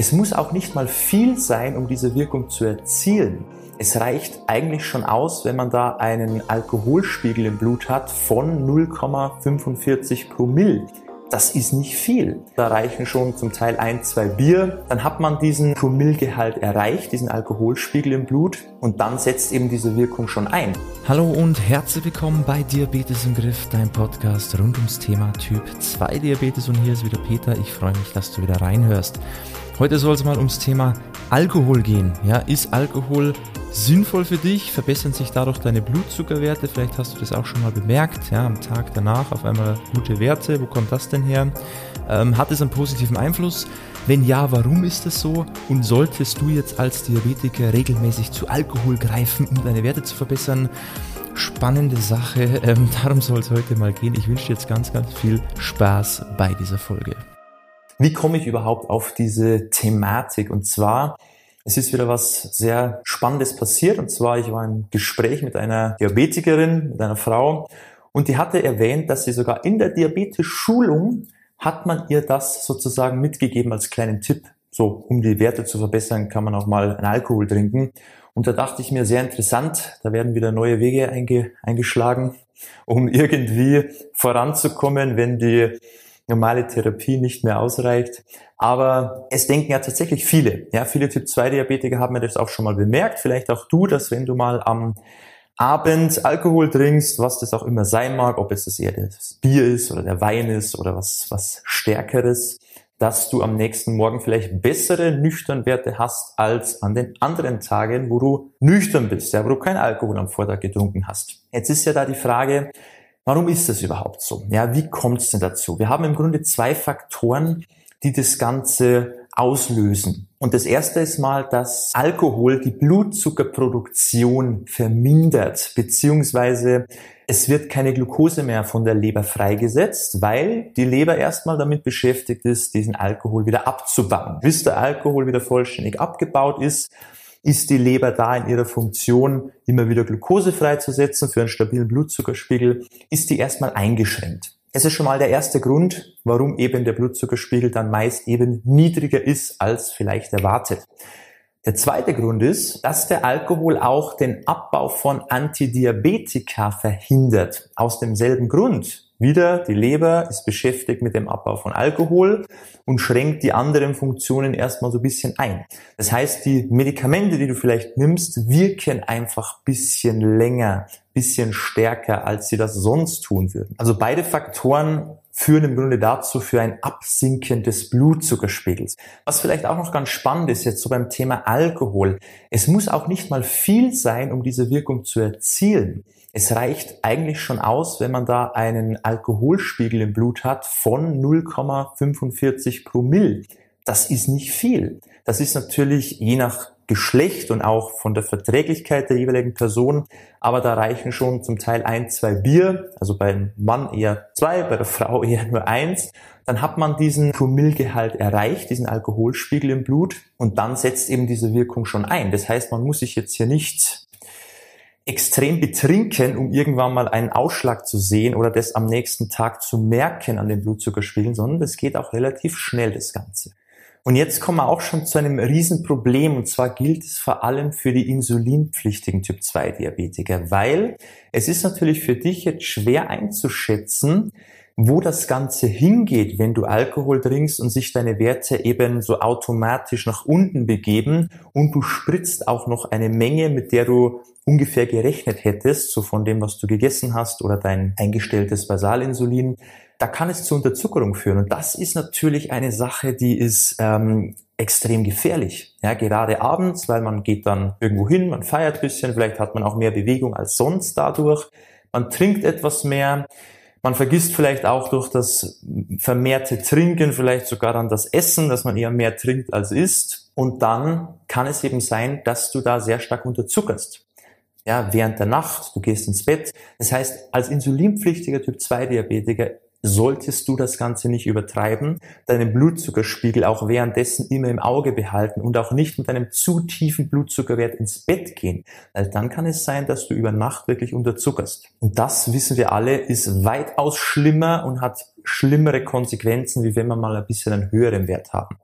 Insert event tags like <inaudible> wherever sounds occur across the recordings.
Es muss auch nicht mal viel sein, um diese Wirkung zu erzielen. Es reicht eigentlich schon aus, wenn man da einen Alkoholspiegel im Blut hat von 0,45 Promille. Das ist nicht viel. Da reichen schon zum Teil ein, zwei Bier. Dann hat man diesen Promillegehalt erreicht, diesen Alkoholspiegel im Blut und dann setzt eben diese Wirkung schon ein. Hallo und herzlich willkommen bei Diabetes im Griff, dein Podcast rund ums Thema Typ 2 Diabetes und hier ist wieder Peter. Ich freue mich, dass du wieder reinhörst. Heute soll es mal ums Thema Alkohol gehen. Ja, ist Alkohol sinnvoll für dich? Verbessern sich dadurch deine Blutzuckerwerte? Vielleicht hast du das auch schon mal bemerkt. Ja, am Tag danach auf einmal gute Werte. Wo kommt das denn her? Ähm, hat es einen positiven Einfluss? Wenn ja, warum ist das so? Und solltest du jetzt als Diabetiker regelmäßig zu Alkohol greifen, um deine Werte zu verbessern? Spannende Sache. Ähm, darum soll es heute mal gehen. Ich wünsche dir jetzt ganz, ganz viel Spaß bei dieser Folge. Wie komme ich überhaupt auf diese Thematik? Und zwar, es ist wieder was sehr Spannendes passiert. Und zwar, ich war im Gespräch mit einer Diabetikerin, mit einer Frau, und die hatte erwähnt, dass sie sogar in der Diabetes-Schulung hat man ihr das sozusagen mitgegeben als kleinen Tipp. So, um die Werte zu verbessern, kann man auch mal einen Alkohol trinken. Und da dachte ich mir, sehr interessant, da werden wieder neue Wege einge eingeschlagen, um <laughs> irgendwie voranzukommen, wenn die normale Therapie nicht mehr ausreicht. Aber es denken ja tatsächlich viele. Ja, viele Typ-2-Diabetiker haben mir das auch schon mal bemerkt. Vielleicht auch du, dass wenn du mal am Abend Alkohol trinkst, was das auch immer sein mag, ob es das eher das Bier ist oder der Wein ist oder was, was Stärkeres, dass du am nächsten Morgen vielleicht bessere Nüchternwerte hast als an den anderen Tagen, wo du nüchtern bist, ja, wo du kein Alkohol am Vortag getrunken hast. Jetzt ist ja da die Frage, Warum ist das überhaupt so? Ja, wie kommt es denn dazu? Wir haben im Grunde zwei Faktoren, die das Ganze auslösen. Und das erste ist mal, dass Alkohol die Blutzuckerproduktion vermindert, beziehungsweise es wird keine Glucose mehr von der Leber freigesetzt, weil die Leber erstmal damit beschäftigt ist, diesen Alkohol wieder abzubauen. Bis der Alkohol wieder vollständig abgebaut ist, ist die Leber da in ihrer Funktion, immer wieder Glucose freizusetzen für einen stabilen Blutzuckerspiegel, ist die erstmal eingeschränkt. Es ist schon mal der erste Grund, warum eben der Blutzuckerspiegel dann meist eben niedriger ist als vielleicht erwartet. Der zweite Grund ist, dass der Alkohol auch den Abbau von Antidiabetika verhindert. Aus demselben Grund. Wieder, die Leber ist beschäftigt mit dem Abbau von Alkohol und schränkt die anderen Funktionen erstmal so ein bisschen ein. Das heißt, die Medikamente, die du vielleicht nimmst, wirken einfach bisschen länger, bisschen stärker, als sie das sonst tun würden. Also beide Faktoren führen im Grunde dazu für ein Absinken des Blutzuckerspiegels. Was vielleicht auch noch ganz spannend ist jetzt so beim Thema Alkohol. Es muss auch nicht mal viel sein, um diese Wirkung zu erzielen. Es reicht eigentlich schon aus, wenn man da einen Alkoholspiegel im Blut hat von 0,45 Promille. Das ist nicht viel. Das ist natürlich je nach Geschlecht und auch von der Verträglichkeit der jeweiligen Person, aber da reichen schon zum Teil ein, zwei Bier, also beim Mann eher zwei, bei der Frau <laughs> eher nur eins. Dann hat man diesen Promillegehalt erreicht, diesen Alkoholspiegel im Blut und dann setzt eben diese Wirkung schon ein. Das heißt, man muss sich jetzt hier nicht extrem betrinken, um irgendwann mal einen Ausschlag zu sehen oder das am nächsten Tag zu merken an den Blutzuckerspiegeln, sondern das geht auch relativ schnell, das Ganze. Und jetzt kommen wir auch schon zu einem Riesenproblem, und zwar gilt es vor allem für die insulinpflichtigen Typ-2-Diabetiker, weil es ist natürlich für dich jetzt schwer einzuschätzen, wo das Ganze hingeht, wenn du Alkohol trinkst und sich deine Werte eben so automatisch nach unten begeben und du spritzt auch noch eine Menge, mit der du ungefähr gerechnet hättest, so von dem, was du gegessen hast oder dein eingestelltes Basalinsulin, da kann es zu Unterzuckerung führen. Und das ist natürlich eine Sache, die ist ähm, extrem gefährlich. Ja, gerade abends, weil man geht dann irgendwo hin, man feiert bisschen, vielleicht hat man auch mehr Bewegung als sonst dadurch. Man trinkt etwas mehr. Man vergisst vielleicht auch durch das vermehrte Trinken vielleicht sogar dann das Essen, dass man eher mehr trinkt als isst. Und dann kann es eben sein, dass du da sehr stark unterzuckerst. Ja, während der Nacht, du gehst ins Bett. Das heißt, als insulinpflichtiger Typ 2 Diabetiker solltest du das Ganze nicht übertreiben, deinen Blutzuckerspiegel auch währenddessen immer im Auge behalten und auch nicht mit einem zu tiefen Blutzuckerwert ins Bett gehen, weil dann kann es sein, dass du über Nacht wirklich unterzuckerst. Und das wissen wir alle, ist weitaus schlimmer und hat schlimmere Konsequenzen, wie wenn wir mal ein bisschen einen höheren Wert haben.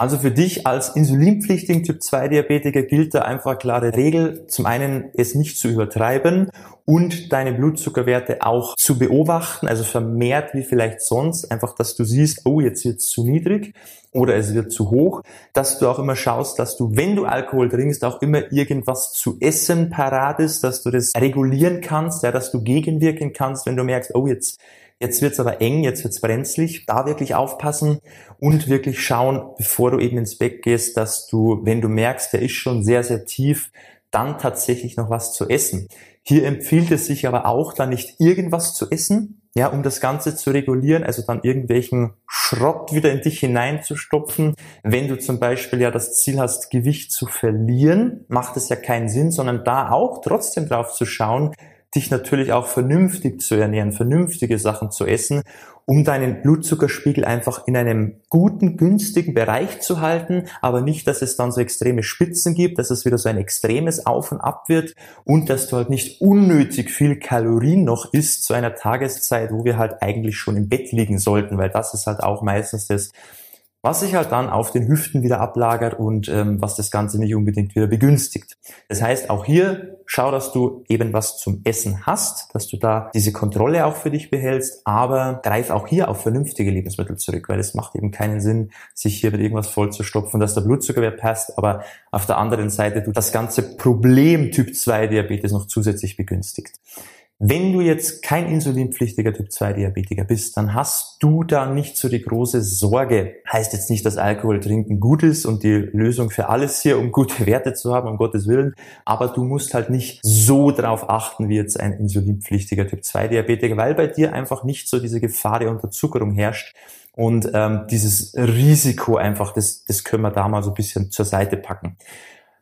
Also für dich als insulinpflichtigen Typ 2 Diabetiker gilt da einfach klare Regel. Zum einen es nicht zu übertreiben und deine Blutzuckerwerte auch zu beobachten, also vermehrt wie vielleicht sonst, einfach, dass du siehst, oh, jetzt wird es zu niedrig oder es wird zu hoch, dass du auch immer schaust, dass du, wenn du Alkohol trinkst, auch immer irgendwas zu essen parat ist, dass du das regulieren kannst, ja, dass du gegenwirken kannst, wenn du merkst, oh, jetzt Jetzt wird's aber eng, jetzt wird's brenzlig. Da wirklich aufpassen und wirklich schauen, bevor du eben ins Bett gehst, dass du, wenn du merkst, der ist schon sehr, sehr tief, dann tatsächlich noch was zu essen. Hier empfiehlt es sich aber auch, dann nicht irgendwas zu essen, ja, um das Ganze zu regulieren, also dann irgendwelchen Schrott wieder in dich hineinzustopfen. Wenn du zum Beispiel ja das Ziel hast, Gewicht zu verlieren, macht es ja keinen Sinn, sondern da auch trotzdem drauf zu schauen, dich natürlich auch vernünftig zu ernähren, vernünftige Sachen zu essen, um deinen Blutzuckerspiegel einfach in einem guten, günstigen Bereich zu halten, aber nicht, dass es dann so extreme Spitzen gibt, dass es wieder so ein extremes Auf und Ab wird und dass du halt nicht unnötig viel Kalorien noch isst zu einer Tageszeit, wo wir halt eigentlich schon im Bett liegen sollten, weil das ist halt auch meistens das, was sich halt dann auf den Hüften wieder ablagert und ähm, was das Ganze nicht unbedingt wieder begünstigt. Das heißt, auch hier schau, dass du eben was zum Essen hast, dass du da diese Kontrolle auch für dich behältst, aber greif auch hier auf vernünftige Lebensmittel zurück, weil es macht eben keinen Sinn, sich hier mit irgendwas vollzustopfen, dass der Blutzuckerwert passt, aber auf der anderen Seite du das ganze Problem Typ 2 Diabetes noch zusätzlich begünstigt. Wenn du jetzt kein insulinpflichtiger Typ 2 Diabetiker bist, dann hast du da nicht so die große Sorge. Heißt jetzt nicht, dass Alkohol trinken gut ist und die Lösung für alles hier, um gute Werte zu haben, um Gottes Willen. Aber du musst halt nicht so drauf achten, wie jetzt ein insulinpflichtiger Typ 2 Diabetiker, weil bei dir einfach nicht so diese Gefahr der Unterzuckerung herrscht. Und ähm, dieses Risiko einfach, das, das können wir da mal so ein bisschen zur Seite packen.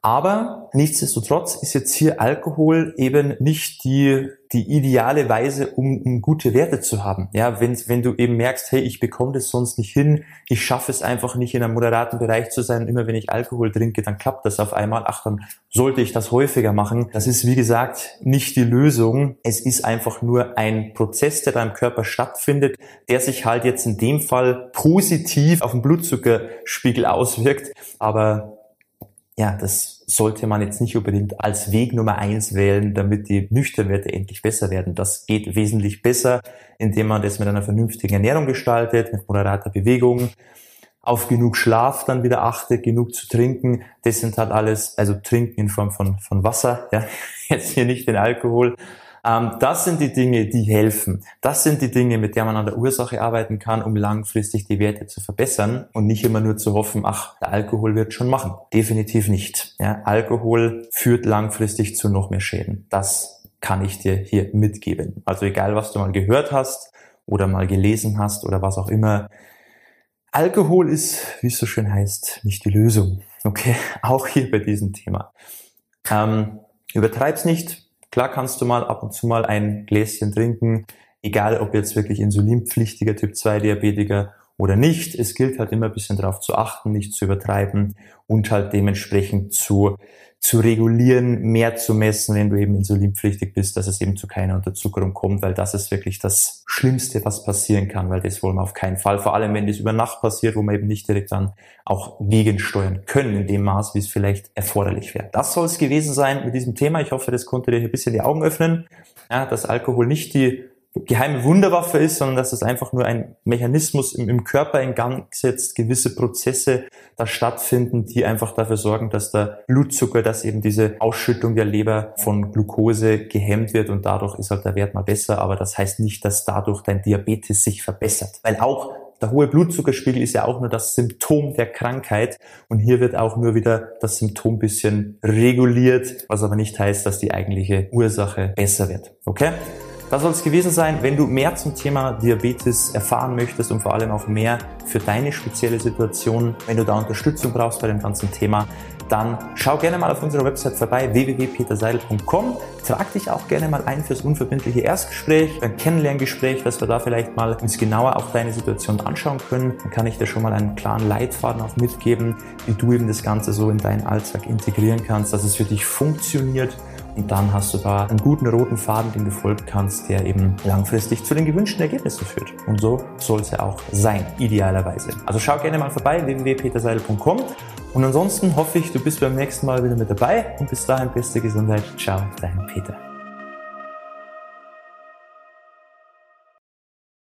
Aber nichtsdestotrotz ist jetzt hier Alkohol eben nicht die, die ideale Weise, um, um gute Werte zu haben. Ja, wenn, wenn du eben merkst, hey, ich bekomme das sonst nicht hin, ich schaffe es einfach nicht in einem moderaten Bereich zu sein, immer wenn ich Alkohol trinke, dann klappt das auf einmal. Ach, dann sollte ich das häufiger machen. Das ist, wie gesagt, nicht die Lösung. Es ist einfach nur ein Prozess, der da im Körper stattfindet, der sich halt jetzt in dem Fall positiv auf den Blutzuckerspiegel auswirkt. Aber ja, das sollte man jetzt nicht unbedingt als Weg Nummer eins wählen, damit die Nüchternwerte endlich besser werden. Das geht wesentlich besser, indem man das mit einer vernünftigen Ernährung gestaltet, mit moderater Bewegung, auf genug Schlaf dann wieder achtet, genug zu trinken. Das sind halt alles, also trinken in Form von, von Wasser, ja, <laughs> jetzt hier nicht den Alkohol, das sind die Dinge, die helfen. Das sind die Dinge, mit der man an der Ursache arbeiten kann, um langfristig die Werte zu verbessern und nicht immer nur zu hoffen, ach, der Alkohol wird schon machen. Definitiv nicht. Ja, Alkohol führt langfristig zu noch mehr Schäden. Das kann ich dir hier mitgeben. Also egal, was du mal gehört hast oder mal gelesen hast oder was auch immer. Alkohol ist, wie es so schön heißt, nicht die Lösung. Okay, <laughs> auch hier bei diesem Thema. Ähm, übertreib's nicht, Klar kannst du mal ab und zu mal ein Gläschen trinken, egal ob jetzt wirklich insulinpflichtiger Typ 2 Diabetiker oder nicht. Es gilt halt immer ein bisschen darauf zu achten, nicht zu übertreiben und halt dementsprechend zu zu regulieren, mehr zu messen, wenn du eben insulinpflichtig bist, dass es eben zu keiner Unterzuckerung kommt, weil das ist wirklich das Schlimmste, was passieren kann, weil das wollen wir auf keinen Fall. Vor allem, wenn das über Nacht passiert, wo wir eben nicht direkt dann auch gegensteuern können in dem Maß, wie es vielleicht erforderlich wäre. Das soll es gewesen sein mit diesem Thema. Ich hoffe, das konnte dir hier ein bisschen die Augen öffnen, ja, dass Alkohol nicht die geheime Wunderwaffe ist, sondern dass es einfach nur ein Mechanismus im, im, Körper in Gang setzt, gewisse Prozesse da stattfinden, die einfach dafür sorgen, dass der Blutzucker, dass eben diese Ausschüttung der Leber von Glucose gehemmt wird und dadurch ist halt der Wert mal besser, aber das heißt nicht, dass dadurch dein Diabetes sich verbessert, weil auch der hohe Blutzuckerspiegel ist ja auch nur das Symptom der Krankheit und hier wird auch nur wieder das Symptom bisschen reguliert, was aber nicht heißt, dass die eigentliche Ursache besser wird. Okay? Das soll es gewesen sein. Wenn du mehr zum Thema Diabetes erfahren möchtest und vor allem auch mehr für deine spezielle Situation, wenn du da Unterstützung brauchst bei dem ganzen Thema, dann schau gerne mal auf unserer Website vorbei, www.peterseidel.com. Trag dich auch gerne mal ein fürs unverbindliche Erstgespräch, ein Kennenlerngespräch, dass wir da vielleicht mal uns genauer auch deine Situation anschauen können. Dann kann ich dir schon mal einen klaren Leitfaden auch mitgeben, wie du eben das Ganze so in deinen Alltag integrieren kannst, dass es für dich funktioniert Und dann hast du da einen guten roten Faden, den du folgen kannst, der eben langfristig zu den gewünschten Ergebnissen führt. Und so soll es ja auch sein, idealerweise. Also schau gerne mal vorbei, www.peterseidel.com. Und ansonsten hoffe ich, du bist beim nächsten Mal wieder mit dabei und bis dahin beste Gesundheit. Ciao, dein Peter.